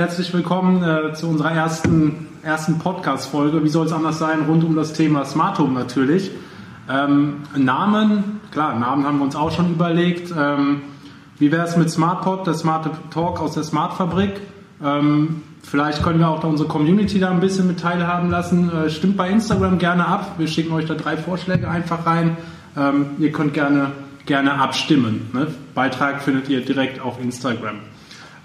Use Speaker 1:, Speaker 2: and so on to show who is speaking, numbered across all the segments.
Speaker 1: herzlich willkommen äh, zu unserer ersten, ersten Podcast-Folge. Wie soll es anders sein? Rund um das Thema Smart Home natürlich. Ähm, Namen, klar, Namen haben wir uns auch schon überlegt. Ähm, wie wäre es mit SmartPod, der Smart Talk aus der Smart Fabrik? Ähm, vielleicht können wir auch da unsere Community da ein bisschen mit teilhaben lassen. Äh, stimmt bei Instagram gerne ab. Wir schicken euch da drei Vorschläge einfach rein. Ähm, ihr könnt gerne, gerne abstimmen. Ne? Beitrag findet ihr direkt auf Instagram.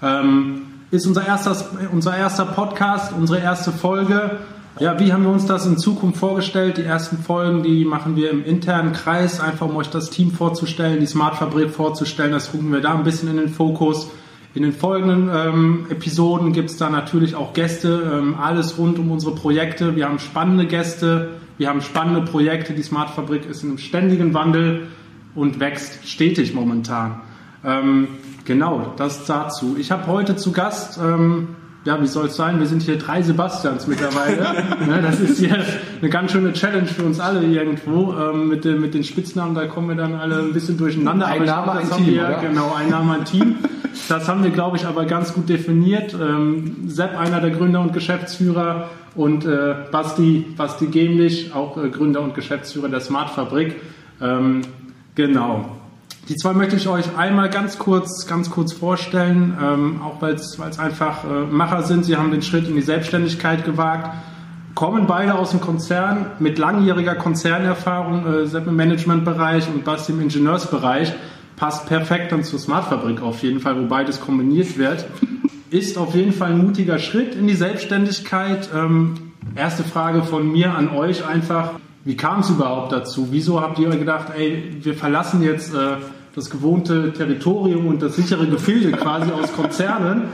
Speaker 1: Ähm, ist unser erster, unser erster Podcast, unsere erste Folge. Ja, wie haben wir uns das in Zukunft vorgestellt? Die ersten Folgen, die machen wir im internen Kreis, einfach um euch das Team vorzustellen, die Smart Fabrik vorzustellen. Das rücken wir da ein bisschen in den Fokus. In den folgenden ähm, Episoden gibt es da natürlich auch Gäste, ähm, alles rund um unsere Projekte. Wir haben spannende Gäste, wir haben spannende Projekte. Die Smart Fabrik ist in einem ständigen Wandel und wächst stetig momentan. Ähm, genau, das dazu. Ich habe heute zu Gast ähm, ja, wie soll es sein? Wir sind hier drei Sebastians mittlerweile. ne, das ist hier eine ganz schöne Challenge für uns alle irgendwo. Ähm, mit, den, mit den Spitznamen, da kommen wir dann alle ein bisschen durcheinander.
Speaker 2: Ein Name, ein Team.
Speaker 1: Wir, oder? Genau, ein Name, ein Team. Das haben wir, glaube ich, aber ganz gut definiert. Ähm, Sepp, einer der Gründer und Geschäftsführer und äh, Basti, Basti Gemlich, auch äh, Gründer und Geschäftsführer der Smart Fabrik. Ähm, genau. Die zwei möchte ich euch einmal ganz kurz, ganz kurz vorstellen, ähm, auch weil es einfach äh, Macher sind. Sie haben den Schritt in die Selbstständigkeit gewagt, kommen beide aus dem Konzern mit langjähriger Konzernerfahrung, äh, Sepp im Managementbereich und Basti im Ingenieursbereich. Passt perfekt dann zur Smartfabrik auf jeden Fall, wo beides kombiniert wird. Ist auf jeden Fall ein mutiger Schritt in die Selbstständigkeit. Ähm, erste Frage von mir an euch einfach. Wie kam es überhaupt dazu? Wieso habt ihr gedacht, ey, wir verlassen jetzt äh, das gewohnte Territorium und das sichere Gefilde quasi aus Konzernen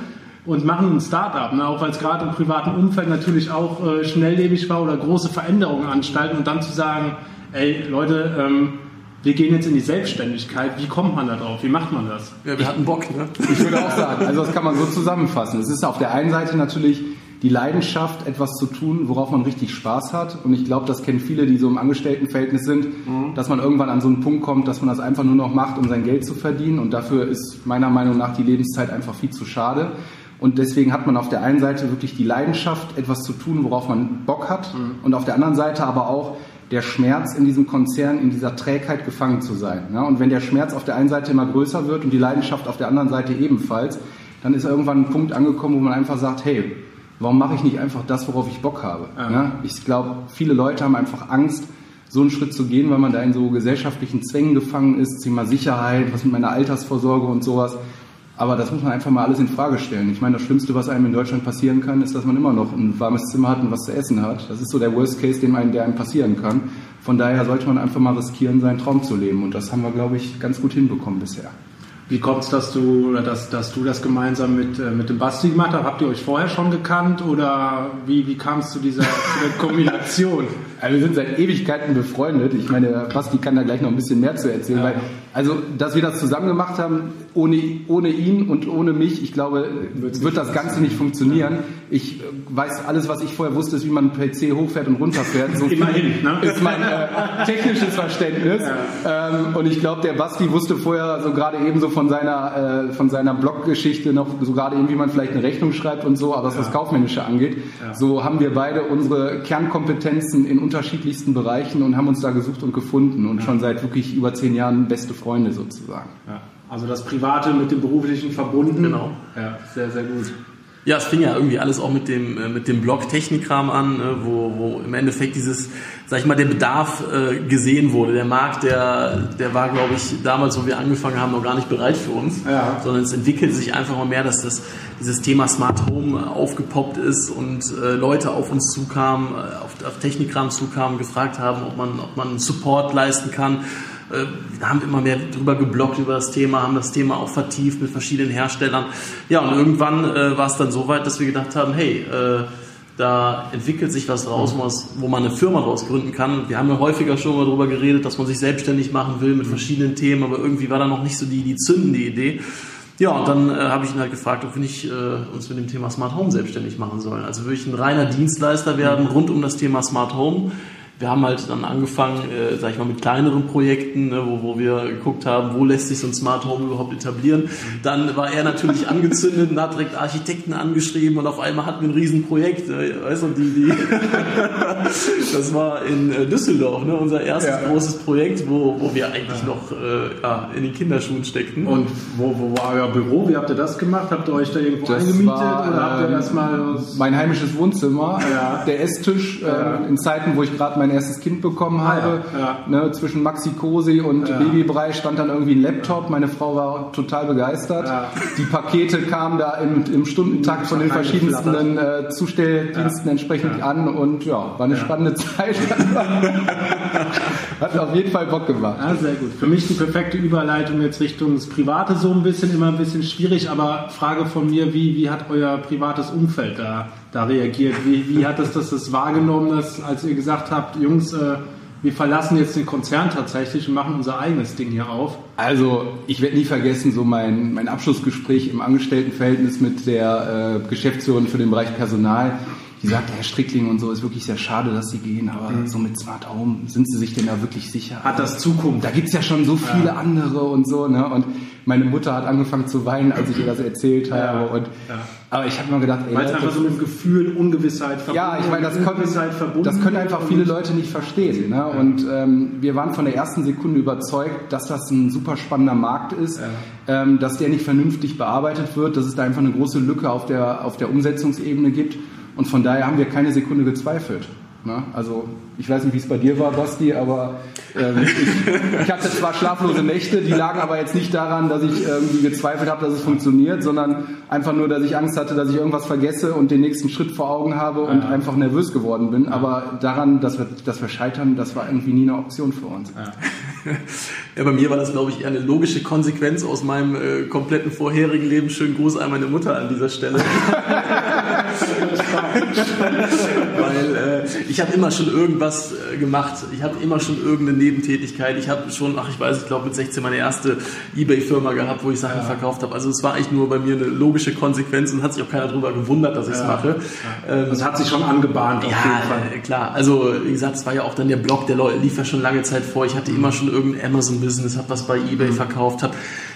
Speaker 1: und machen ein Startup, ne? auch weil es gerade im privaten Umfeld natürlich auch äh, schnelllebig war oder große Veränderungen anstalten und dann zu sagen, ey Leute, ähm, wir gehen jetzt in die Selbstständigkeit. Wie kommt man da drauf? Wie macht man das?
Speaker 2: Ja, wir hatten Bock, ne? Ich würde auch sagen, also das kann man so zusammenfassen. Es ist auf der einen Seite natürlich die Leidenschaft, etwas zu tun, worauf man richtig Spaß hat. Und ich glaube, das kennen viele, die so im Angestelltenverhältnis sind, mhm. dass man irgendwann an so einen Punkt kommt, dass man das einfach nur noch macht, um sein Geld zu verdienen. Und dafür ist meiner Meinung nach die Lebenszeit einfach viel zu schade. Und deswegen hat man auf der einen Seite wirklich die Leidenschaft, etwas zu tun, worauf man Bock hat. Mhm. Und auf der anderen Seite aber auch der Schmerz in diesem Konzern, in dieser Trägheit gefangen zu sein. Und wenn der Schmerz auf der einen Seite immer größer wird und die Leidenschaft auf der anderen Seite ebenfalls, dann ist irgendwann ein Punkt angekommen, wo man einfach sagt, hey, warum mache ich nicht einfach das, worauf ich Bock habe? Ja. Ich glaube, viele Leute haben einfach Angst, so einen Schritt zu gehen, weil man da in so gesellschaftlichen Zwängen gefangen ist, Thema Sicherheit, was mit meiner Altersvorsorge und sowas. Aber das muss man einfach mal alles in Frage stellen. Ich meine, das Schlimmste, was einem in Deutschland passieren kann, ist, dass man immer noch ein warmes Zimmer hat und was zu essen hat. Das ist so der Worst Case, den einem, der einem passieren kann. Von daher sollte man einfach mal riskieren, seinen Traum zu leben. Und das haben wir, glaube ich, ganz gut hinbekommen bisher.
Speaker 1: Wie kommt es, dass du, dass, dass du das gemeinsam mit, äh, mit dem Basti gemacht hast? Habt ihr euch vorher schon gekannt oder wie, wie kam es zu dieser, Kombination?
Speaker 2: Also wir sind seit Ewigkeiten befreundet. Ich meine, Basti kann da gleich noch ein bisschen mehr zu erzählen, ja. weil also, dass wir das zusammen gemacht haben, ohne, ohne ihn und ohne mich, ich glaube, wird das Ganze nicht funktionieren. Ich äh, weiß, alles, was ich vorher wusste, ist, wie man einen PC hochfährt und runterfährt. So
Speaker 1: Immerhin, ne?
Speaker 2: ist mein äh, technisches Verständnis. Ja. Ähm, und ich glaube, der Basti wusste vorher so gerade eben so von seiner, äh, von seiner Bloggeschichte noch so gerade eben, wie man vielleicht eine Rechnung schreibt und so, aber was ja. das Kaufmännische angeht. Ja. So haben wir beide unsere Kernkompetenzen in unterschiedlichsten Bereichen und haben uns da gesucht und gefunden und schon seit wirklich über zehn Jahren beste Freunde sozusagen.
Speaker 1: Ja. Also das Private mit dem Beruflichen verbunden.
Speaker 2: Genau.
Speaker 1: Ja, sehr, sehr gut.
Speaker 3: Ja, es fing ja irgendwie alles auch mit dem, äh, mit dem Blog Technikkram an, ne, wo, wo im Endeffekt dieses, sag ich mal, der Bedarf äh, gesehen wurde. Der Markt, der, der war, glaube ich, damals, wo wir angefangen haben, noch gar nicht bereit für uns, ja. sondern es entwickelt sich einfach mal mehr, dass das, dieses Thema Smart Home aufgepoppt ist und äh, Leute auf uns zukamen, äh, auf, auf Technikkram zukamen, gefragt haben, ob man, ob man Support leisten kann äh, haben immer mehr drüber geblockt über das Thema, haben das Thema auch vertieft mit verschiedenen Herstellern. Ja, und irgendwann äh, war es dann so weit, dass wir gedacht haben, hey, äh, da entwickelt sich was raus, wo man eine Firma daraus gründen kann. Wir haben ja häufiger schon mal darüber geredet, dass man sich selbstständig machen will mit verschiedenen Themen, aber irgendwie war da noch nicht so die, die zündende Idee. Ja, und dann äh, habe ich ihn halt gefragt, ob wir nicht äh, uns mit dem Thema Smart Home selbstständig machen sollen. Also würde ich ein reiner Dienstleister werden rund um das Thema Smart Home wir haben halt dann angefangen, äh, sag ich mal, mit kleineren Projekten, ne, wo, wo wir geguckt haben, wo lässt sich so ein Smart Home überhaupt etablieren. Dann war er natürlich angezündet und hat direkt Architekten angeschrieben und auf einmal hatten wir ein Riesenprojekt. Äh, weißt du, die, die das war in äh, Düsseldorf, ne, unser erstes ja. großes Projekt, wo, wo wir eigentlich ja. noch äh, ja, in den Kinderschuhen steckten.
Speaker 1: Und wo, wo war euer Büro? Wie habt ihr das gemacht? Habt ihr euch da irgendwo das eingemietet war, oder habt ihr ähm, erstmal
Speaker 2: mein heimisches Wohnzimmer, ja. der Esstisch äh, in Zeiten, wo ich gerade mein erstes Kind bekommen ah, habe. Ja, ja. Ne, zwischen Maxi Cosi und ja. Babybrei stand dann irgendwie ein Laptop. Meine Frau war total begeistert. Die Pakete kamen da im, im Stundentakt von den verschiedensten äh, Zustelldiensten entsprechend an und ja, war eine spannende Zeit. Hat auf jeden Fall Bock gemacht.
Speaker 1: Ja, sehr gut. Für mich die perfekte Überleitung jetzt Richtung das Private so ein bisschen, immer ein bisschen schwierig, aber Frage von mir, wie, wie hat euer privates Umfeld da da reagiert? Wie, wie hat es das, das wahrgenommen, dass, als ihr gesagt habt, Jungs, äh, wir verlassen jetzt den Konzern tatsächlich und machen unser eigenes Ding hier auf?
Speaker 2: Also, ich werde nie vergessen, so mein, mein Abschlussgespräch im Angestelltenverhältnis mit der äh, Geschäftsführerin für den Bereich Personal. Die sagte, Herr Strickling und so, ist wirklich sehr schade, dass Sie gehen, aber mhm. so mit Smart Home, sind Sie sich denn da wirklich sicher?
Speaker 1: Hat das Zukunft?
Speaker 2: Da gibt's ja schon so viele ja. andere und so, ne? Und meine Mutter hat angefangen zu weinen, als ich ihr das erzählt habe. Ja. Und, ja. Aber ich habe mir gedacht,
Speaker 1: ey, Weil es einfach so ein Gefühl Ungewissheit
Speaker 2: verbunden Ja, ich meine, das, können, das können einfach viele Leute nicht verstehen. Ne? Und ähm, wir waren von der ersten Sekunde überzeugt, dass das ein super spannender Markt ist, ähm, dass der nicht vernünftig bearbeitet wird, dass es da einfach eine große Lücke auf der, auf der Umsetzungsebene gibt. Und von daher haben wir keine Sekunde gezweifelt. Ne? Also ich weiß nicht, wie es bei dir war, Basti, aber ähm, ich, ich hatte zwar schlaflose Nächte, die lagen aber jetzt nicht daran, dass ich irgendwie gezweifelt habe, dass es funktioniert, sondern einfach nur, dass ich Angst hatte, dass ich irgendwas vergesse und den nächsten Schritt vor Augen habe und ja. einfach nervös geworden bin. Aber daran, dass wir, dass wir scheitern, das war irgendwie nie eine Option für uns. Ja.
Speaker 3: Ja, bei mir war das, glaube ich, eher eine logische Konsequenz aus meinem äh, kompletten vorherigen Leben. Schönen Gruß an meine Mutter an dieser Stelle. Weil äh, ich habe immer schon irgendwas äh, gemacht. Ich habe immer schon irgendeine Nebentätigkeit. Ich habe schon, ach ich weiß, ich glaube mit 16 meine erste Ebay-Firma gehabt, wo ich Sachen ja. verkauft habe. Also es war eigentlich nur bei mir eine logische Konsequenz und hat sich auch keiner darüber gewundert, dass ich es ja. mache.
Speaker 1: Ähm, das hat sich schon angebahnt.
Speaker 3: Auf ja, jeden Fall. klar. Also wie gesagt, es war ja auch dann der Blog, der lief ja schon lange Zeit vor. Ich hatte immer schon irgendein Amazon-Business, habe was bei Ebay mhm. verkauft, habe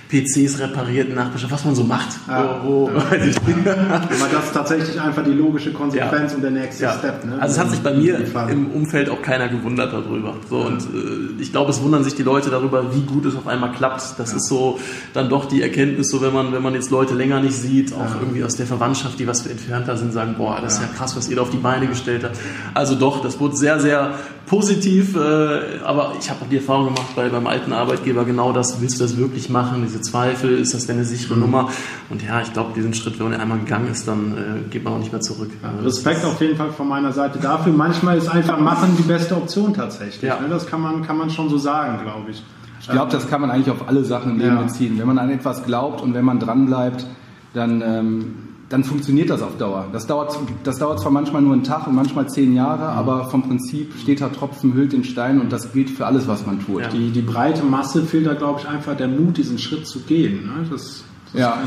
Speaker 3: PCs repariert, nachbestellt, was man so macht.
Speaker 1: Ja, wo, wo ja. Aber das ist tatsächlich einfach die logische Konsequenz ja. und der nächste ja. Step.
Speaker 3: Ne? Also es hat sich bei mir im Umfeld auch keiner gewundert darüber. So, Und äh, ich glaube, es wundern sich die Leute darüber, wie gut es auf einmal klappt. Das ist so dann doch die Erkenntnis, so wenn man, wenn man jetzt Leute länger nicht sieht, auch irgendwie aus der Verwandtschaft, die was für entfernter sind, sagen, boah, das ist ja krass, was ihr da auf die Beine gestellt habt. Also doch, das wurde sehr, sehr positiv, äh, aber ich habe auch die Erfahrung gemacht bei beim alten Arbeitgeber genau das, willst du das wirklich machen, diese Zweifel, ist das denn eine sichere mhm. Nummer? Und ja, ich glaube, diesen Schritt, wenn man einmal gegangen ist, dann äh, geht man auch nicht mehr zurück.
Speaker 1: Ja, Respekt auf jeden Fall von meiner Seite dafür. Manchmal ist einfach machen die beste Option tatsächlich. Ja. Ne? Das kann man, kann man schon so sagen, glaube ich.
Speaker 2: Ich glaube, das kann man eigentlich auf alle Sachen im Leben ja. beziehen. Wenn man an etwas glaubt und wenn man dran bleibt, dann ähm, dann funktioniert das auf Dauer. Das dauert, das dauert zwar manchmal nur einen Tag und manchmal zehn Jahre, mhm. aber vom Prinzip steht da Tropfen hüllt den Stein und das gilt für alles, was man tut.
Speaker 1: Ja. Die, die breite Masse fehlt da, glaube ich, einfach der Mut, diesen Schritt zu gehen. Ne? Das
Speaker 2: ja.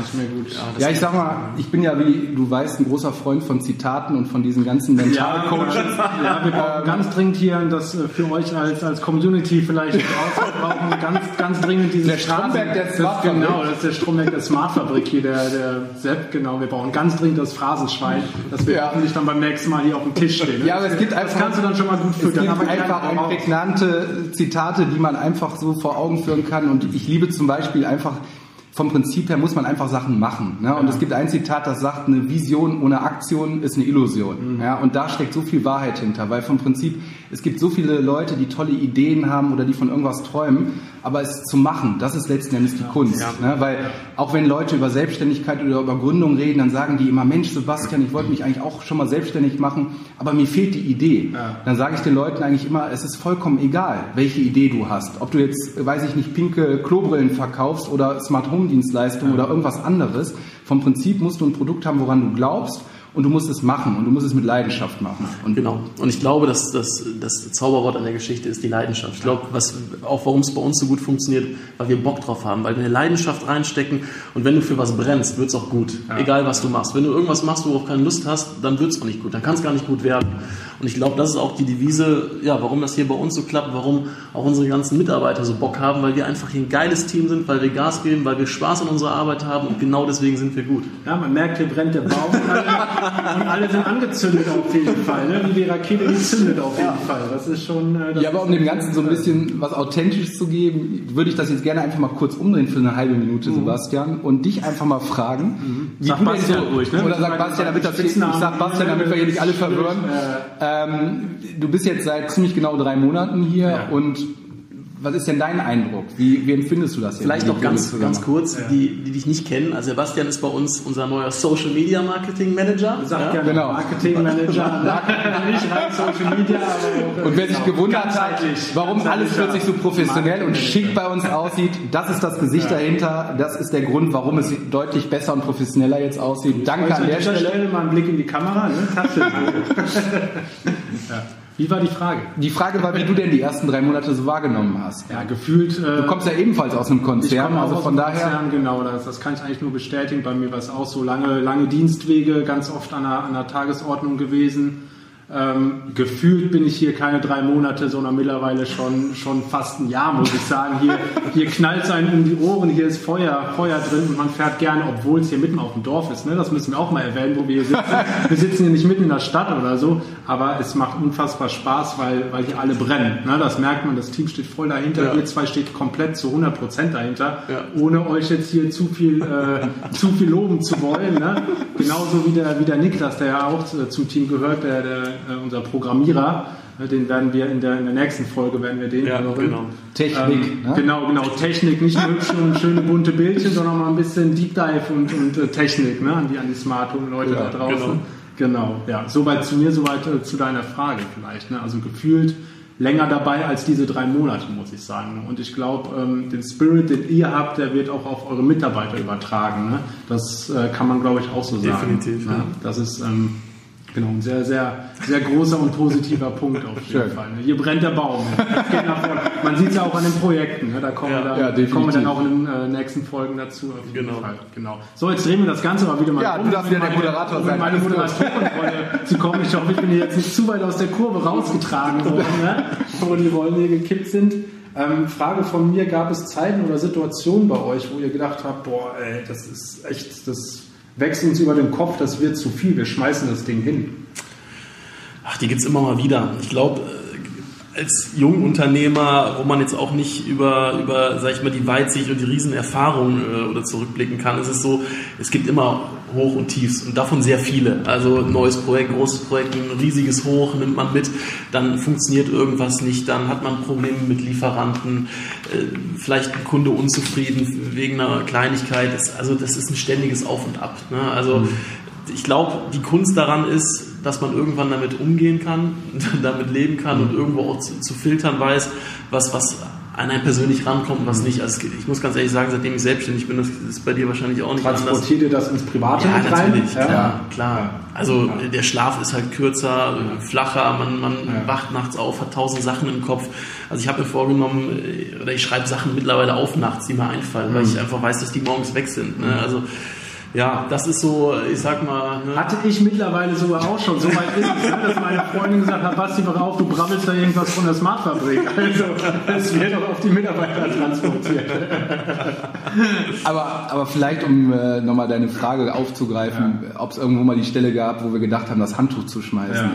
Speaker 2: Ja, ja, ich sag mal, ich bin ja, wie du weißt, ein großer Freund von Zitaten und von diesen ganzen Mentalcoaches.
Speaker 1: Ja, wir brauchen ganz dringend hier, das äh, für euch als, als Community vielleicht brauchen ganz, ganz dringend diesen
Speaker 2: Der Stromberg der
Speaker 1: Smart Genau, das ist der Stromberg der Smartfabrik hier, der, der Sepp, genau. Wir brauchen ganz dringend das Phrasenschwein, das wir ja. hoffentlich dann beim nächsten Mal hier auf dem Tisch stehen.
Speaker 2: Ne? Ja, aber es gibt einfach, das
Speaker 1: kannst du dann schon mal gut
Speaker 2: füttern. Es gibt einfach prägnante Zitate, die man einfach so vor Augen führen kann und ich liebe zum Beispiel einfach vom Prinzip her muss man einfach Sachen machen. Ne? Und ja. es gibt ein Zitat, das sagt, eine Vision ohne Aktion ist eine Illusion. Mhm. Ja? Und da steckt so viel Wahrheit hinter, weil vom Prinzip, es gibt so viele Leute, die tolle Ideen haben oder die von irgendwas träumen, aber es zu machen, das ist letzten Endes die. Kunst. Ne? Weil auch wenn Leute über Selbstständigkeit oder über Gründung reden, dann sagen die immer, Mensch Sebastian, ich wollte mich eigentlich auch schon mal selbstständig machen, aber mir fehlt die Idee. Dann sage ich den Leuten eigentlich immer, es ist vollkommen egal, welche Idee du hast. Ob du jetzt, weiß ich nicht, pinke Klobrillen verkaufst oder Smart Home Dienstleistung oder irgendwas anderes. Vom Prinzip musst du ein Produkt haben, woran du glaubst und du musst es machen und du musst es mit Leidenschaft machen.
Speaker 3: Und genau. Und ich glaube, dass das, das Zauberwort an der Geschichte ist die Leidenschaft. Ich glaube, was, auch warum es bei uns so gut funktioniert, weil wir Bock drauf haben, weil wir eine Leidenschaft reinstecken und wenn du für was brennst, wird es auch gut. Ja. Egal was du machst. Wenn du irgendwas machst, worauf keine Lust hast, dann wird es auch nicht gut. Dann kann es gar nicht gut werden. Und ich glaube, das ist auch die Devise, ja, warum das hier bei uns so klappt, warum auch unsere ganzen Mitarbeiter so Bock haben, weil wir einfach hier ein geiles Team sind, weil wir Gas geben, weil wir Spaß an unserer Arbeit haben und genau deswegen sind wir gut.
Speaker 1: Ja, man merkt, hier brennt der Baum und alle sind angezündet auf jeden Fall. Ne? Wie die Rakete, die zündet auf jeden ja. Fall. Das ist schon.
Speaker 2: Äh, das ja, aber um dem Ganzen so ein bisschen was Authentisches zu geben, würde ich das jetzt gerne einfach mal kurz umdrehen für eine halbe Minute, mhm. Sebastian, und dich einfach mal fragen. Mhm.
Speaker 1: Wie sag Bastian so, ruhig, ne?
Speaker 2: Oder sag Bastian, damit das ich sag Bastian, damit wir hier nicht alle verwirren. Ähm, du bist jetzt seit ziemlich genau drei Monaten hier ja. und was ist denn dein Eindruck? Wie, wie empfindest du das
Speaker 3: jetzt? Vielleicht noch ganz, ganz kurz, ja. die, die dich nicht kennen. Also Sebastian ist bei uns unser neuer Social Media Marketing Manager.
Speaker 1: Sagt ja, genau. Marketing Manager. nicht rein Social Media,
Speaker 2: aber Und wer sich gewundert hat, warum alles plötzlich so professionell und schick bei uns aussieht, das ist das Gesicht ja. dahinter. Das ist der Grund, warum es deutlich besser und professioneller jetzt aussieht. Danke an der Stelle. Stelle
Speaker 1: mal einen Blick in die Kamera. Ne? Tasche.
Speaker 2: ja. Wie war die Frage? Die Frage war, wie du denn die ersten drei Monate so wahrgenommen hast.
Speaker 1: Ja, gefühlt.
Speaker 2: Äh, du kommst ja ebenfalls aus einem Konzern,
Speaker 1: also von daher. Konzern, genau, das, das, kann ich eigentlich nur bestätigen. Bei mir war es auch so lange, lange Dienstwege, ganz oft an der, an der Tagesordnung gewesen. Ähm, gefühlt bin ich hier keine drei Monate, sondern mittlerweile schon, schon fast ein Jahr, muss ich sagen. Hier, hier knallt es einem um die Ohren, hier ist Feuer, Feuer drin und man fährt gerne, obwohl es hier mitten auf dem Dorf ist. Ne? Das müssen wir auch mal erwähnen, wo wir hier sitzen. Wir sitzen hier nicht mitten in der Stadt oder so, aber es macht unfassbar Spaß, weil, weil hier alle brennen. Ne? Das merkt man, das Team steht voll dahinter, ja. ihr zwei steht komplett zu 100 Prozent dahinter, ja. ohne euch jetzt hier zu viel, äh, zu viel loben zu wollen. Ne? Genauso wie der, wie der Niklas, der ja auch zum Team gehört, der, der unser Programmierer, äh, den werden wir in der, in der nächsten Folge werden wir den
Speaker 3: ja, hören. Genau.
Speaker 1: Technik. Ähm, ne? Genau, genau. Technik, nicht nur schön, schöne bunte Bildchen, sondern mal ein bisschen Deep Dive und, und äh, Technik, ne? an die, an die Smart Home Leute ja, da draußen. Genau. genau, ja. Soweit zu mir, soweit äh, zu deiner Frage vielleicht. Ne? Also gefühlt länger dabei als diese drei Monate, muss ich sagen. Und ich glaube, ähm, den Spirit, den ihr habt, der wird auch auf eure Mitarbeiter übertragen. Ne? Das äh, kann man, glaube ich, auch so
Speaker 3: sagen. Definitiv.
Speaker 1: Ne? Ja. Das ist ähm, Genau, ein sehr, sehr, sehr großer und positiver Punkt auf jeden Schön. Fall. Ne? Hier brennt der Baum. Man sieht es ja auch an den Projekten. Ne? Da kommen, ja, wir, da, ja, kommen wir dann auch in den äh, nächsten Folgen dazu.
Speaker 3: genau.
Speaker 1: genau. So, jetzt drehen wir das Ganze mal wieder mal
Speaker 2: ja, um. du darfst wieder der Moderator sein.
Speaker 1: Meine Moderatorenrolle zu kommen. Ich hoffe, ich bin hier jetzt nicht zu weit aus der Kurve rausgetragen worden, ne? wo die Rollen hier gekippt sind. Ähm, Frage von mir, gab es Zeiten oder Situationen bei euch, wo ihr gedacht habt, boah, ey, das ist echt, das wächst uns über den Kopf, das wird zu viel, wir schmeißen das Ding hin?
Speaker 3: Ach, die gibt es immer mal wieder. Ich glaube, äh, als Jungunternehmer, wo man jetzt auch nicht über, über sag ich mal, die Weitsicht und die Riesenerfahrung äh, oder zurückblicken kann, ist es so, es gibt immer Hoch und Tiefs und davon sehr viele. Also neues Projekt, großes Projekt, ein riesiges Hoch nimmt man mit, dann funktioniert irgendwas nicht, dann hat man Probleme mit Lieferanten, äh, vielleicht ein Kunde unzufrieden wegen einer Kleinigkeit. Also das ist ein ständiges Auf und Ab. Ne? Also mhm. Ich glaube, die Kunst daran ist, dass man irgendwann damit umgehen kann, damit leben kann mhm. und irgendwo auch zu, zu filtern weiß, was, was an einen persönlich rankommt, was nicht. Also ich muss ganz ehrlich sagen, seitdem ich selbstständig bin, das ist bei dir wahrscheinlich auch nicht
Speaker 1: Transportiert
Speaker 3: anders.
Speaker 1: ihr das ins Private
Speaker 3: ja, mit rein? Natürlich, ja, klar, klar. Also ja. der Schlaf ist halt kürzer, flacher, man, man ja. wacht nachts auf, hat tausend Sachen im Kopf. Also ich habe mir vorgenommen, äh, oder ich schreibe Sachen mittlerweile auf nachts, die mir einfallen, mhm. weil ich einfach weiß, dass die morgens weg sind. Ne? Also ja, das ist so, ich sag mal.
Speaker 1: Ne? Hatte ich mittlerweile sogar auch schon. So weit ist es, ne, dass meine Freundin gesagt hat, Basti, mach auf, du brabbelst da irgendwas von der Smartfabrik. Also, es wird auch auf die Mitarbeiter transportiert.
Speaker 2: aber, aber vielleicht, um äh, nochmal deine Frage aufzugreifen, ja. ob es irgendwo mal die Stelle gab, wo wir gedacht haben, das Handtuch zu schmeißen. Ja.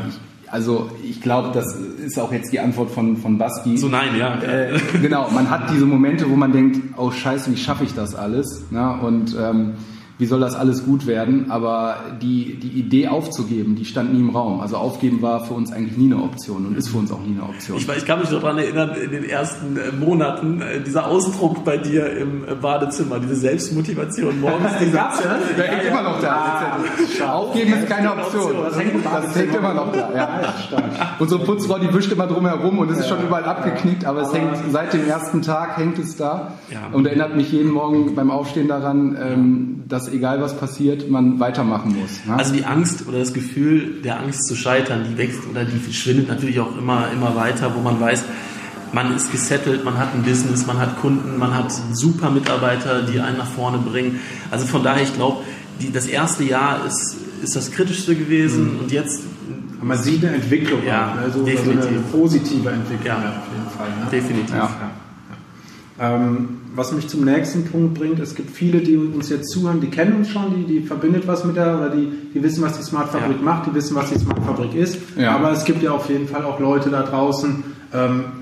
Speaker 2: Also ich glaube, das ist auch jetzt die Antwort von, von Basti.
Speaker 3: So nein, ja.
Speaker 2: Äh, genau, man hat diese Momente, wo man denkt, oh scheiße, wie schaffe ich das alles? Na, und ähm, wie soll das alles gut werden? Aber die, die Idee aufzugeben, die stand nie im Raum. Also aufgeben war für uns eigentlich nie eine Option und ist für uns auch nie eine Option.
Speaker 3: Ich, ich kann mich noch daran erinnern, in den ersten äh, Monaten, äh, dieser Ausdruck bei dir im äh, Badezimmer, diese Selbstmotivation morgens. Dieser
Speaker 2: ja, der hängt immer noch da. Ah, aufgeben ist keine Option. Das hängt, das hängt immer noch da. Ja. Unsere Putzfrau, die wischt immer drum herum und es ist schon überall abgeknickt, aber es hängt seit dem ersten Tag hängt es da und erinnert mich jeden Morgen beim Aufstehen daran, ähm, dass dass egal was passiert, man weitermachen muss.
Speaker 3: Ne? Also die Angst oder das Gefühl der Angst zu scheitern, die wächst oder die schwindet natürlich auch immer, immer weiter, wo man weiß, man ist gesettelt, man hat ein Business, man hat Kunden, man hat super Mitarbeiter, die einen nach vorne bringen. Also von daher, ich glaube, das erste Jahr ist, ist das Kritischste gewesen mhm. und jetzt
Speaker 1: man sieht eine Entwicklung,
Speaker 3: ja,
Speaker 1: also, definitiv. Also eine positive Entwicklung
Speaker 3: ja, auf jeden Fall. Ne? Definitiv. Ja.
Speaker 1: Ähm, was mich zum nächsten Punkt bringt, es gibt viele, die uns jetzt zuhören, die kennen uns schon, die, die verbindet was mit der, oder die, die wissen, was die Smart Fabrik macht, die wissen, was die Smart Fabrik ist. Aber es gibt ja auf jeden Fall auch Leute da draußen,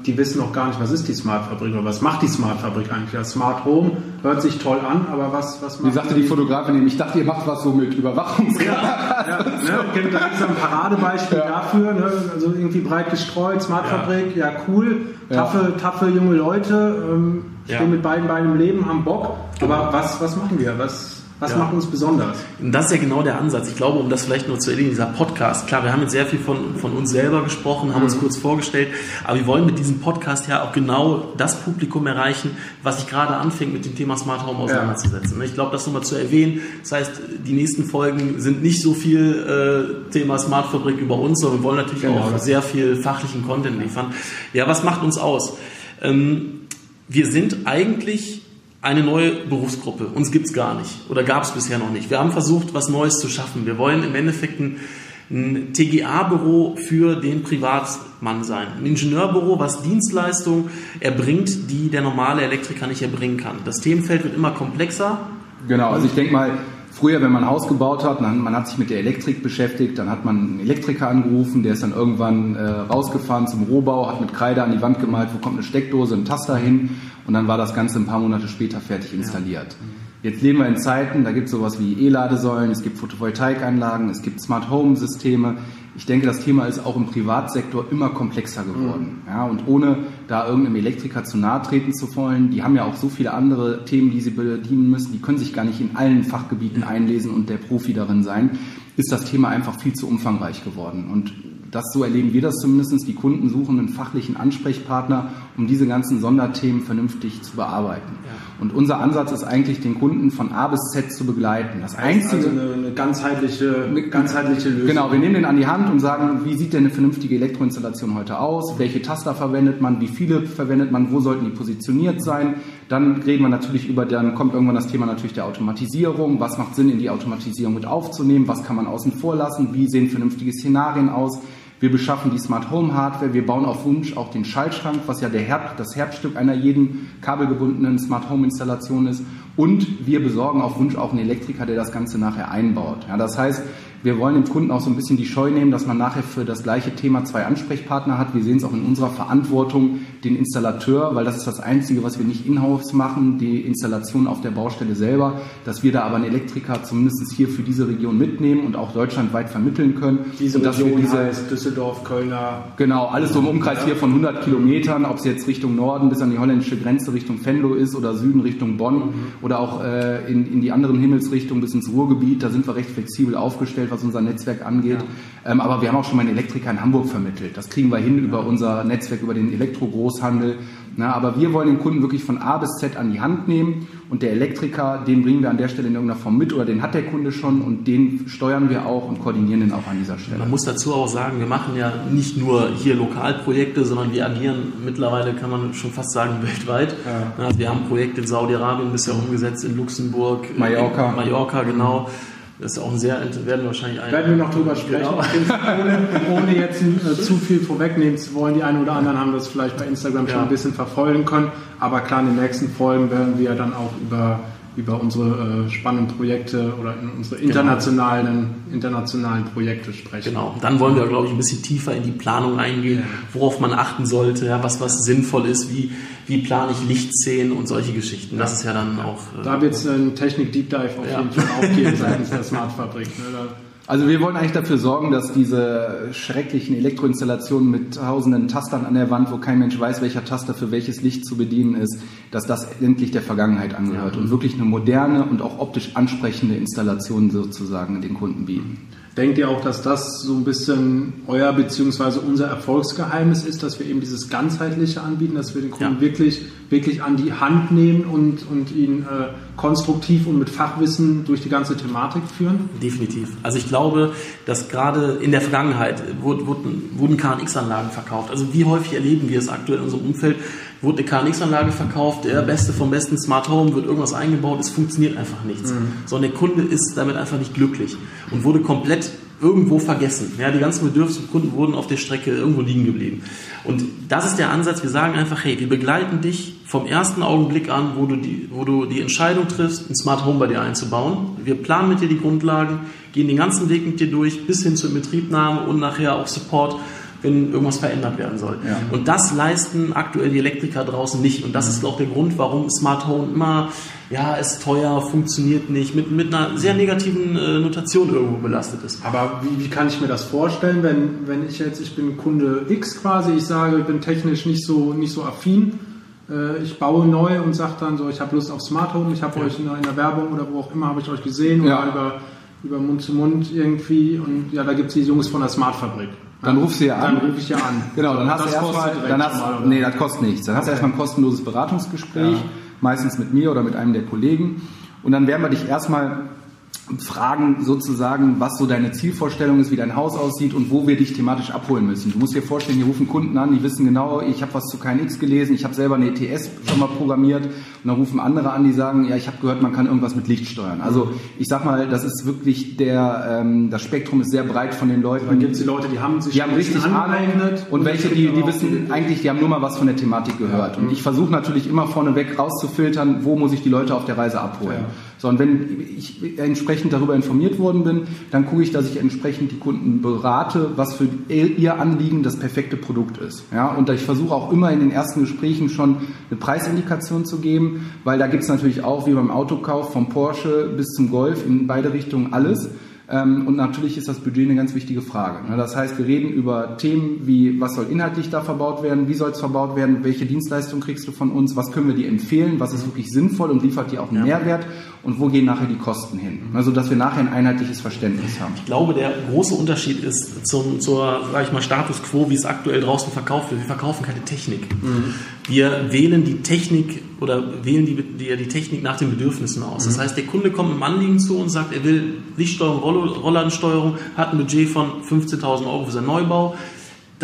Speaker 1: die wissen noch gar nicht, was ist die Smart Fabrik oder was macht die Smart Fabrik eigentlich. Das Smart Home hört sich toll an, aber was, was
Speaker 2: macht Wie sagte die Fotografin eben, ich dachte, ihr macht was so mit Überwachungskameras.
Speaker 1: Ja, ja, ne, da gibt es ein Paradebeispiel ja. dafür, ne, also irgendwie breit gestreut, Smart Fabrik, ja cool, taffe, taffe junge Leute, ähm, stehen mit beiden Beinen im Leben, haben Bock, aber was, was machen wir? Was, was ja. macht uns besonders?
Speaker 3: Das ist ja genau der Ansatz. Ich glaube, um das vielleicht nur zu erledigen, dieser Podcast, klar, wir haben jetzt sehr viel von, von uns selber gesprochen, haben mhm. uns kurz vorgestellt, aber wir wollen mit diesem Podcast ja auch genau das Publikum erreichen, was sich gerade anfängt, mit dem Thema Smart Home auseinanderzusetzen. Ja. Ich glaube, das nochmal zu erwähnen. Das heißt, die nächsten Folgen sind nicht so viel äh, Thema Smart Fabrik über uns, sondern wir wollen natürlich genau. auch sehr viel fachlichen Content liefern. Ja, was macht uns aus? Ähm, wir sind eigentlich eine neue Berufsgruppe. Uns gibt es gar nicht oder gab es bisher noch nicht. Wir haben versucht, was Neues zu schaffen. Wir wollen im Endeffekt ein, ein TGA-Büro für den Privatmann sein. Ein Ingenieurbüro, was Dienstleistungen erbringt, die der normale Elektriker nicht erbringen kann. Das Themenfeld wird immer komplexer.
Speaker 2: Genau, also ich denke mal, Früher, wenn man ein Haus gebaut hat, dann, man hat sich mit der Elektrik beschäftigt, dann hat man einen Elektriker angerufen, der ist dann irgendwann äh, rausgefahren zum Rohbau, hat mit Kreide an die Wand gemalt, wo kommt eine Steckdose, ein Taster hin und dann war das Ganze ein paar Monate später fertig installiert. Jetzt leben wir in Zeiten, da gibt es sowas wie E-Ladesäulen, es gibt Photovoltaikanlagen, es gibt Smart Home Systeme, ich denke, das Thema ist auch im Privatsektor immer komplexer geworden. Mhm. Ja, und ohne da irgendeinem Elektriker zu nahe treten zu wollen, die haben ja auch so viele andere Themen, die sie bedienen müssen, die können sich gar nicht in allen Fachgebieten einlesen und der Profi darin sein, ist das Thema einfach viel zu umfangreich geworden. Und das so erleben wir das zumindest. Die Kunden suchen einen fachlichen Ansprechpartner, um diese ganzen Sonderthemen vernünftig zu bearbeiten. Ja. Und unser Ansatz ist eigentlich, den Kunden von A bis Z zu begleiten.
Speaker 1: Das einzige, also eine, eine ganzheitliche, eine ganzheitliche Lösung.
Speaker 2: Genau, wir nehmen den an die Hand und sagen, wie sieht denn eine vernünftige Elektroinstallation heute aus? Welche Taster verwendet man? Wie viele verwendet man? Wo sollten die positioniert sein? Dann reden wir natürlich über, dann kommt irgendwann das Thema natürlich der Automatisierung. Was macht Sinn, in die Automatisierung mit aufzunehmen? Was kann man außen vor lassen? Wie sehen vernünftige Szenarien aus? Wir beschaffen die Smart Home Hardware, wir bauen auf Wunsch auch den Schaltschrank, was ja Herz, das Herzstück einer jeden kabelgebundenen Smart Home Installation ist. Und wir besorgen auf Wunsch auch einen Elektriker, der das Ganze nachher einbaut. Ja, das heißt, wir wollen dem Kunden auch so ein bisschen die Scheu nehmen, dass man nachher für das gleiche Thema zwei Ansprechpartner hat. Wir sehen es auch in unserer Verantwortung, den Installateur, weil das ist das Einzige, was wir nicht in-house machen, die Installation auf der Baustelle selber, dass wir da aber einen Elektriker zumindest hier für diese Region mitnehmen und auch deutschlandweit vermitteln können.
Speaker 1: Diese
Speaker 2: und
Speaker 1: Region diese, heißt Düsseldorf, Kölner.
Speaker 2: Genau, alles so im Umkreis ja. hier von 100 Kilometern, ob es jetzt Richtung Norden bis an die holländische Grenze Richtung Venlo ist oder Süden Richtung Bonn mhm. oder auch äh, in, in die anderen Himmelsrichtungen bis ins Ruhrgebiet, da sind wir recht flexibel aufgestellt was unser Netzwerk angeht. Ja. Ähm, aber wir haben auch schon mal einen Elektriker in Hamburg vermittelt. Das kriegen wir hin ja. über unser Netzwerk, über den Elektrogroßhandel. Na, aber wir wollen den Kunden wirklich von A bis Z an die Hand nehmen und der Elektriker, den bringen wir an der Stelle in irgendeiner Form mit oder den hat der Kunde schon und den steuern wir auch und koordinieren den auch an dieser Stelle.
Speaker 3: Man muss dazu auch sagen, wir machen ja nicht nur hier Lokalprojekte, sondern wir agieren mittlerweile, kann man schon fast sagen, weltweit. Ja. Also wir haben Projekte in Saudi-Arabien bisher umgesetzt, in Luxemburg,
Speaker 2: Mallorca,
Speaker 3: Mallorca genau. Mhm. Das ist auch ein sehr, werden wir wahrscheinlich
Speaker 1: ein. Werden wir noch drüber sprechen, genau. ohne, ohne, jetzt äh, zu viel vorwegnehmen zu wollen. Die einen oder anderen haben das vielleicht bei Instagram schon ein bisschen verfolgen können. Aber klar, in den nächsten Folgen werden wir dann auch über über unsere äh, spannenden Projekte oder in unsere internationalen, genau. internationalen Projekte sprechen.
Speaker 3: Genau, dann wollen wir, glaube ich, ein bisschen tiefer in die Planung eingehen, worauf man achten sollte, ja, was, was sinnvoll ist, wie, wie plane ich Lichtszenen und solche Geschichten. Das ist ja dann auch...
Speaker 1: Äh, da wird es einen Technik-Deep Dive auf jeden Fall auch geben seitens der Smart Fabrik. Ne?
Speaker 2: Also wir wollen eigentlich dafür sorgen, dass diese schrecklichen Elektroinstallationen mit tausenden Tastern an der Wand, wo kein Mensch weiß, welcher Taster für welches Licht zu bedienen ist, dass das endlich der Vergangenheit angehört ja. und wirklich eine moderne und auch optisch ansprechende Installation sozusagen den Kunden bieten.
Speaker 1: Denkt ihr auch, dass das so ein bisschen euer bzw. unser Erfolgsgeheimnis ist, dass wir eben dieses ganzheitliche anbieten, dass wir den Kunden ja. wirklich, wirklich an die Hand nehmen und, und ihn äh, konstruktiv und mit Fachwissen durch die ganze Thematik führen?
Speaker 3: Definitiv. Also ich glaube, dass gerade in der Vergangenheit wurden, wurden KNX-Anlagen verkauft. Also wie häufig erleben wir es aktuell in unserem Umfeld, wurde eine KNX-Anlage verkauft, der beste vom besten Smart Home, wird irgendwas eingebaut, es funktioniert einfach nichts. Mhm. Sondern der Kunde ist damit einfach nicht glücklich und wurde komplett irgendwo vergessen. Ja, die ganzen Bedürfnisse Kunden wurden auf der Strecke irgendwo liegen geblieben. Und das ist der Ansatz, wir sagen einfach, hey, wir begleiten dich vom ersten Augenblick an, wo du die, wo du die Entscheidung triffst, ein Smart Home bei dir einzubauen. Wir planen mit dir die Grundlagen, gehen den ganzen Weg mit dir durch, bis hin zur Inbetriebnahme und nachher auch Support wenn irgendwas verändert werden soll. Ja. Und das leisten aktuell die Elektriker draußen nicht. Und das ist auch der Grund, warum Smart Home immer, ja, ist teuer, funktioniert nicht, mit, mit einer sehr negativen äh, Notation irgendwo belastet ist.
Speaker 1: Aber wie, wie, kann ich mir das vorstellen, wenn, wenn ich jetzt, ich bin Kunde X quasi, ich sage, ich bin technisch nicht so, nicht so affin, äh, ich baue neu und sage dann so, ich habe Lust auf Smart Home, ich habe ja. euch in einer Werbung oder wo auch immer, habe ich euch gesehen ja. oder über, über Mund zu Mund irgendwie und ja, da gibt es die Jungs von der Smart Fabrik.
Speaker 2: Dann rufst du ja
Speaker 1: an. Dann rufe ich ja an.
Speaker 2: Genau, dann hast das du erstmal, dann hast, mal, nee, das kostet nichts. Dann hast du erstmal ein kostenloses Beratungsgespräch, ja. meistens mit mir oder mit einem der Kollegen. Und dann werden wir dich erstmal fragen sozusagen, was so deine Zielvorstellung ist, wie dein Haus aussieht und wo wir dich thematisch abholen müssen. Du musst dir vorstellen, hier rufen Kunden an, die wissen genau, ich habe was zu KNX gelesen, ich habe selber eine ETS schon mal programmiert und dann rufen andere an, die sagen, ja, ich habe gehört, man kann irgendwas mit Licht steuern. Also ich sag mal, das ist wirklich der, ähm, das Spektrum ist sehr breit von den Leuten.
Speaker 1: Dann gibt es die Leute, die haben sich
Speaker 2: die haben richtig angeeignet und, und welche, die, die wissen eigentlich, die haben nur mal was von der Thematik gehört. Und ich versuche natürlich immer vorneweg rauszufiltern, wo muss ich die Leute auf der Reise abholen. Ja. So, und wenn ich entsprechend darüber informiert worden bin, dann gucke ich, dass ich entsprechend die Kunden berate, was für ihr Anliegen das perfekte Produkt ist. Ja, und ich versuche auch immer in den ersten Gesprächen schon eine Preisindikation zu geben, weil da gibt es natürlich auch, wie beim Autokauf, vom Porsche bis zum Golf in beide Richtungen alles. Ähm, und natürlich ist das Budget eine ganz wichtige Frage. Ne? Das heißt, wir reden über Themen wie, was soll inhaltlich da verbaut werden, wie soll es verbaut werden, welche Dienstleistung kriegst du von uns, was können wir dir empfehlen, was ist wirklich sinnvoll und liefert dir auch einen ja. Mehrwert und wo gehen nachher die Kosten hin. Also, dass wir nachher ein einheitliches Verständnis haben.
Speaker 3: Ich glaube, der große Unterschied ist zum, zur, sag ich mal, Status quo, wie es aktuell draußen verkauft wird. Wir verkaufen keine Technik. Mhm. Wir wählen die Technik oder wählen die, die, die, Technik nach den Bedürfnissen aus. Das mhm. heißt, der Kunde kommt im Anliegen zu und sagt, er will Lichtsteuerung, Rollladensteuerung, hat ein Budget von 15.000 Euro für seinen Neubau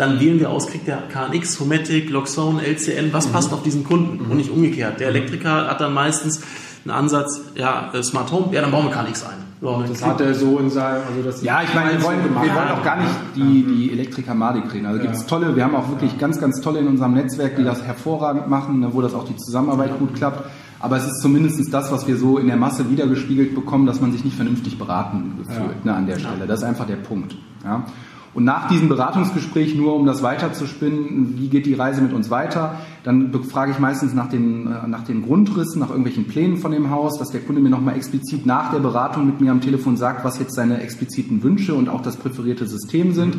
Speaker 3: dann wählen wir aus, kriegt der KNX, Homatic, Loxone, LCN, was mhm. passt auf diesen Kunden mhm. und nicht umgekehrt. Der Elektriker hat dann meistens einen Ansatz, ja, äh, Smart Home, ja, dann bauen wir nichts ein.
Speaker 1: So, das hat er so in seinem, also das
Speaker 2: Ja, ich meine, wir wollen, wir wollen auch gar nicht die, die Elektriker madig reden. Also ja. gibt es tolle, wir haben auch wirklich ganz, ganz tolle in unserem Netzwerk, die das hervorragend machen, ne, wo das auch die Zusammenarbeit gut klappt. Aber es ist zumindest das, was wir so in der Masse wiedergespiegelt bekommen, dass man sich nicht vernünftig beraten fühlt ja. ne, an der Stelle. Das ist einfach der Punkt. Ja. Und nach diesem Beratungsgespräch, nur um das weiterzuspinnen, wie geht die Reise mit uns weiter, dann frage ich meistens nach den, äh, nach den Grundrissen, nach irgendwelchen Plänen von dem Haus, dass der Kunde mir nochmal explizit nach der Beratung mit mir am Telefon sagt, was jetzt seine expliziten Wünsche und auch das präferierte System sind.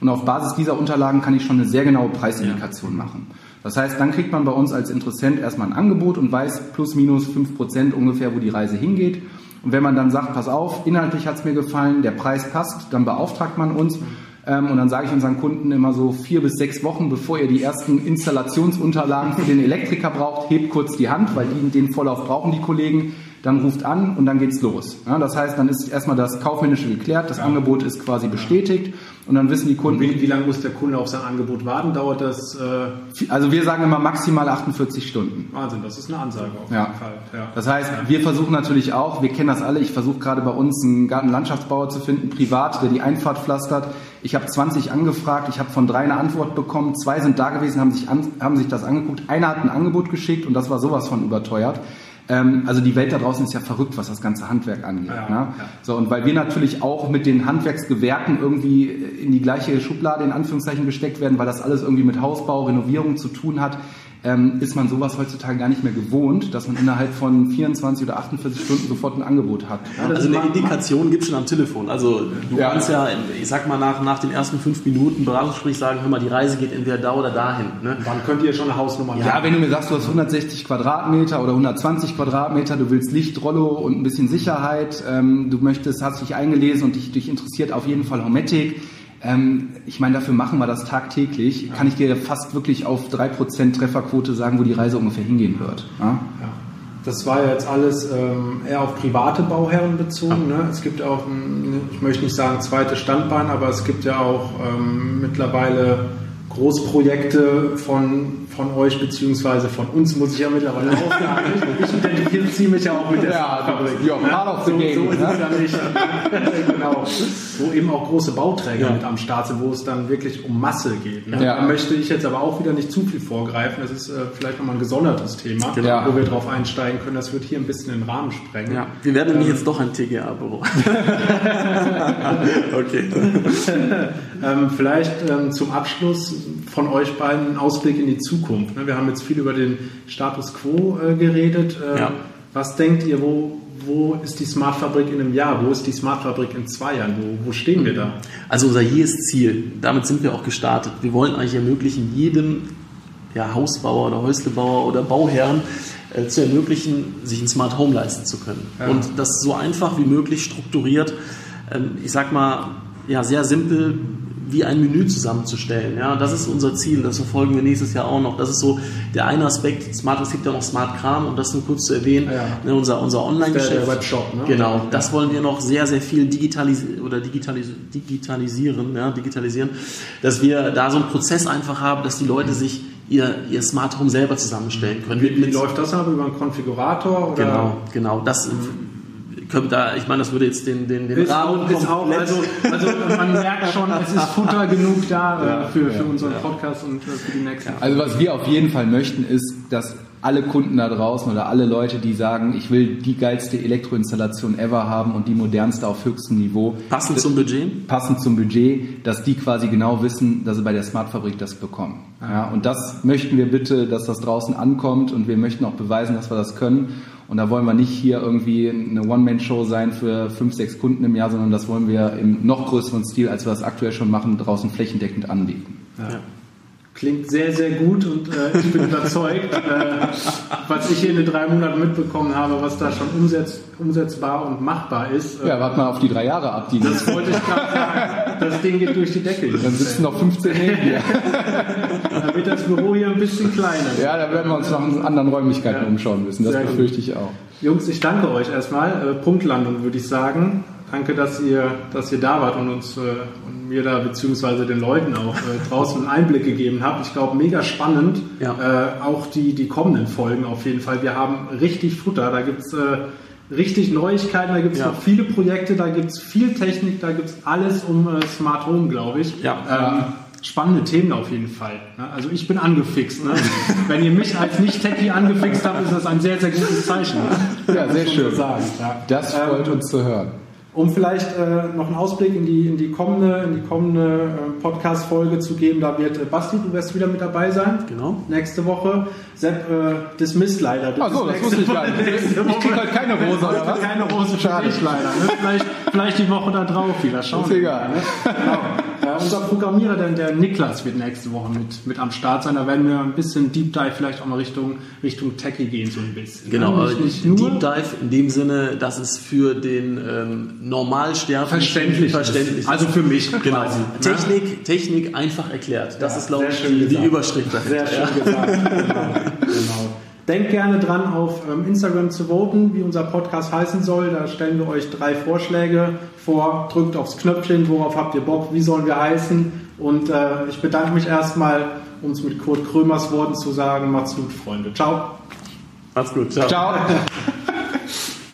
Speaker 2: Und auf Basis dieser Unterlagen kann ich schon eine sehr genaue Preisindikation machen. Das heißt, dann kriegt man bei uns als Interessent erstmal ein Angebot und weiß plus minus fünf Prozent ungefähr, wo die Reise hingeht. Und wenn man dann sagt, pass auf, inhaltlich hat es mir gefallen, der Preis passt, dann beauftragt man uns und dann sage ich unseren Kunden immer so vier bis sechs Wochen, bevor ihr die ersten Installationsunterlagen für den Elektriker braucht, hebt kurz die Hand, weil die den Vorlauf brauchen die Kollegen dann ruft an und dann geht's los. Ja, das heißt, dann ist erstmal das Kaufmännische geklärt, das ja. Angebot ist quasi bestätigt und dann wissen die Kunden.
Speaker 1: Wie, wie, lange muss der Kunde auf sein Angebot warten? Dauert das?
Speaker 2: Äh also wir sagen immer maximal 48 Stunden.
Speaker 1: Wahnsinn, das ist eine Ansage auf
Speaker 2: ja. jeden Fall. Ja. Das heißt, wir versuchen natürlich auch, wir kennen das alle, ich versuche gerade bei uns einen Gartenlandschaftsbauer zu finden, privat, der die Einfahrt pflastert. Ich habe 20 angefragt, ich habe von drei eine Antwort bekommen, zwei sind da gewesen, haben sich, an, haben sich das angeguckt, einer hat ein Angebot geschickt und das war sowas von überteuert. Ähm, also die Welt da draußen ist ja verrückt, was das ganze Handwerk angeht. Ja, ne? ja. So, und weil wir natürlich auch mit den Handwerksgewerken irgendwie in die gleiche Schublade in Anführungszeichen gesteckt werden, weil das alles irgendwie mit Hausbau, Renovierung zu tun hat, ähm, ist man sowas heutzutage gar nicht mehr gewohnt, dass man innerhalb von 24 oder 48 Stunden sofort ein Angebot hat.
Speaker 3: Ja, also eine Indikation gibt es schon am Telefon. Also du ja. kannst ja, ich sag mal, nach, nach den ersten fünf Minuten Beratungsgespräch sagen, hör mal, die Reise geht entweder da oder dahin. Ne?
Speaker 1: Wann könnt ihr schon eine Hausnummer
Speaker 2: Ja, haben? wenn du mir sagst, du hast 160 Quadratmeter oder 120 Quadratmeter, du willst Licht, Rollo und ein bisschen Sicherheit, ähm, du möchtest, hast dich eingelesen und dich, dich interessiert auf jeden Fall Hometic, ähm, ich meine, dafür machen wir das tagtäglich. Ja. Kann ich dir fast wirklich auf 3% Trefferquote sagen, wo die Reise ungefähr hingehen wird. Ja?
Speaker 1: Das war ja jetzt alles ähm, eher auf private Bauherren bezogen. Ne? Es gibt auch, ein, ich möchte nicht sagen zweites Standbein, aber es gibt ja auch ähm, mittlerweile Großprojekte von, von euch beziehungsweise von uns, muss ich ja mittlerweile auch sagen. Ich identifiziere mich ja auch mit der ja, Fabrik. Ja, part of the so, game. So ist ne? es ja nicht. genau. Wo eben auch große Bauträger ja. mit am Start sind, wo es dann wirklich um Masse geht. Ne? Ja. Da möchte ich jetzt aber auch wieder nicht zu viel vorgreifen. Das ist äh, vielleicht nochmal ein gesondertes Thema, genau. wo wir drauf einsteigen können. Das wird hier ein bisschen den Rahmen sprengen. Ja.
Speaker 3: Wir werden nämlich ähm, jetzt doch ein TGA-Büro.
Speaker 1: okay. ähm, vielleicht ähm, zum Abschluss von euch beiden einen Ausblick in die Zukunft. Ne? Wir haben jetzt viel über den Status quo äh, geredet. Ähm, ja. Was denkt ihr, wo, wo ist die Smart Fabrik in einem Jahr? Wo ist die Smart Fabrik in zwei Jahren? Wo, wo stehen wir da?
Speaker 3: Also unser jähes Ziel, damit sind wir auch gestartet. Wir wollen eigentlich ermöglichen, jedem ja, Hausbauer oder Häuslebauer oder Bauherrn äh, zu ermöglichen, sich ein Smart Home leisten zu können. Ja. Und das so einfach wie möglich strukturiert. Ähm, ich sag mal, ja, sehr simpel wie ein Menü zusammenzustellen. Ja, das ist unser Ziel, das verfolgen wir nächstes Jahr auch noch. Das ist so der eine Aspekt. Smart, es gibt ja noch Smart Kram, um das nur kurz zu erwähnen. Ja. Ne, unser unser Online-Geschäft. Webshop, ne? Genau, das wollen wir noch sehr, sehr viel digitalis oder digitalis digitalisieren, ja, digitalisieren, dass wir da so einen Prozess einfach haben, dass die Leute sich ihr, ihr Smart Home selber zusammenstellen können.
Speaker 1: Wie, wie läuft das aber über einen Konfigurator?
Speaker 3: Oder? Genau, genau. Das da, ich meine, das würde jetzt den, den, den
Speaker 1: ist Rahmen ist auch, also, also man merkt schon, es ist Futter genug da äh, ja, für, für unseren Podcast und äh, für die nächsten.
Speaker 2: Also was wir auf jeden Fall möchten, ist, dass alle Kunden da draußen oder alle Leute, die sagen, ich will die geilste Elektroinstallation ever haben und die modernste auf höchstem Niveau.
Speaker 3: Passend zum Budget?
Speaker 2: Passend zum Budget, dass die quasi genau wissen, dass sie bei der Smartfabrik das bekommen. Ja, und das möchten wir bitte, dass das draußen ankommt und wir möchten auch beweisen, dass wir das können. Und da wollen wir nicht hier irgendwie eine One-Man-Show sein für fünf, sechs Kunden im Jahr, sondern das wollen wir im noch größeren Stil, als wir das aktuell schon machen, draußen flächendeckend anbieten. Ja.
Speaker 1: Klingt sehr, sehr gut und äh, ich bin überzeugt, äh, was ich hier in den drei Monaten mitbekommen habe, was da schon umsetz, umsetzbar und machbar ist.
Speaker 2: Äh, ja, warte mal auf die drei Jahre ab. Die
Speaker 1: das wollte ich gerade sagen. Das Ding geht durch die Decke.
Speaker 2: Dann sitzen noch 15 neben dir.
Speaker 1: Dann wird das Büro hier ein bisschen kleiner.
Speaker 2: Ja, da werden wir uns noch in anderen Räumlichkeiten ja. umschauen müssen. Das befürchte ich auch.
Speaker 1: Jungs, ich danke euch erstmal. Äh, Punktlandung würde ich sagen. Danke, dass ihr, dass ihr da wart und uns äh, und mir da beziehungsweise den Leuten auch äh, draußen einen Einblick gegeben habt. Ich glaube, mega spannend. Ja. Äh, auch die, die kommenden Folgen auf jeden Fall. Wir haben richtig Futter. Da gibt's äh, richtig Neuigkeiten, da gibt es ja. noch viele Projekte, da gibt es viel Technik, da gibt es alles um äh, Smart Home, glaube ich. Ja. Ähm, spannende Themen auf jeden Fall. Ne? Also ich bin angefixt. Ne? Wenn ihr mich als Nicht-Techie angefixt habt, ist das ein sehr, sehr gutes Zeichen.
Speaker 2: Ne? Ja, sehr schön. Sagen. Ja. Das freut ähm, uns zu hören.
Speaker 1: Um vielleicht äh, noch einen Ausblick in die, in die kommende, in die kommende äh, Podcast-Folge zu geben, da wird äh, Basti, du wirst wieder mit dabei sein.
Speaker 3: Genau.
Speaker 1: Nächste Woche. Sepp äh, dismissed leider.
Speaker 2: Ach so, das wusste ich gar nicht. Ich krieg halt keine Rose, oder was?
Speaker 1: Keine Rose für dich leider. Ne? Vielleicht, vielleicht die Woche da drauf wieder. Schauen
Speaker 2: ist egal.
Speaker 1: Ne? Genau. Ja, unser Programmierer, denn der Niklas, wird nächste Woche mit, mit am Start sein. Da werden wir ein bisschen Deep Dive vielleicht auch mal Richtung, Richtung Techie gehen, so ein bisschen.
Speaker 3: Genau, nicht, nicht Deep Dive in dem Sinne, dass es für den ähm, Normalsterbligen
Speaker 1: verständlich,
Speaker 3: verständlich
Speaker 1: Also für mich
Speaker 3: genau. quasi. Ne? Technik, Technik einfach erklärt. Das ja, ist, glaube ich, die, die, Überschrift.
Speaker 1: Sehr schön gesagt. Genau. genau. Denkt gerne dran, auf ähm, Instagram zu voten, wie unser Podcast heißen soll. Da stellen wir euch drei Vorschläge vor. Drückt aufs Knöpfchen, worauf habt ihr Bock, wie sollen wir heißen. Und äh, ich bedanke mich erstmal, um es mit Kurt Krömers Worten zu sagen. Macht's gut, Freunde. Ciao.
Speaker 3: Macht's gut. Ciao. Ciao.